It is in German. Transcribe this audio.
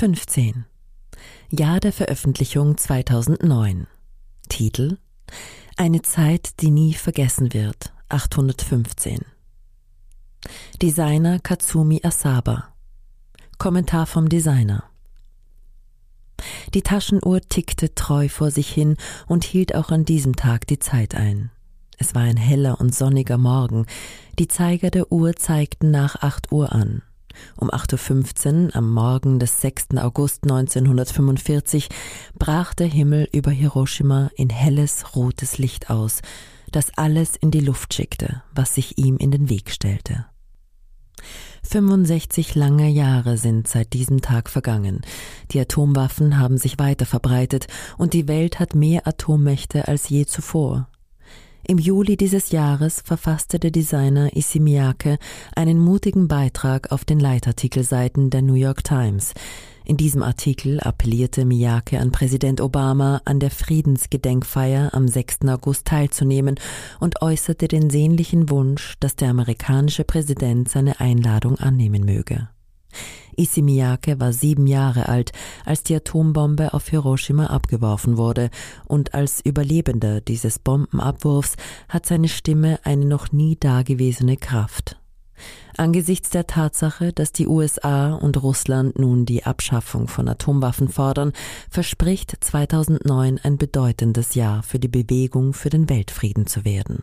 15. Jahr der Veröffentlichung 2009. Titel Eine Zeit, die nie vergessen wird, 815. Designer Katsumi Asaba. Kommentar vom Designer. Die Taschenuhr tickte treu vor sich hin und hielt auch an diesem Tag die Zeit ein. Es war ein heller und sonniger Morgen. Die Zeiger der Uhr zeigten nach acht Uhr an. Um 8.15 Uhr am Morgen des 6. August 1945 brach der Himmel über Hiroshima in helles rotes Licht aus, das alles in die Luft schickte, was sich ihm in den Weg stellte. 65 lange Jahre sind seit diesem Tag vergangen. Die Atomwaffen haben sich weiter verbreitet und die Welt hat mehr Atommächte als je zuvor. Im Juli dieses Jahres verfasste der Designer Issey Miyake einen mutigen Beitrag auf den Leitartikelseiten der New York Times. In diesem Artikel appellierte Miyake an Präsident Obama, an der Friedensgedenkfeier am 6. August teilzunehmen und äußerte den sehnlichen Wunsch, dass der amerikanische Präsident seine Einladung annehmen möge. Issey Miyake war sieben Jahre alt, als die Atombombe auf Hiroshima abgeworfen wurde, und als Überlebender dieses Bombenabwurfs hat seine Stimme eine noch nie dagewesene Kraft. Angesichts der Tatsache, dass die USA und Russland nun die Abschaffung von Atomwaffen fordern, verspricht 2009 ein bedeutendes Jahr für die Bewegung für den Weltfrieden zu werden.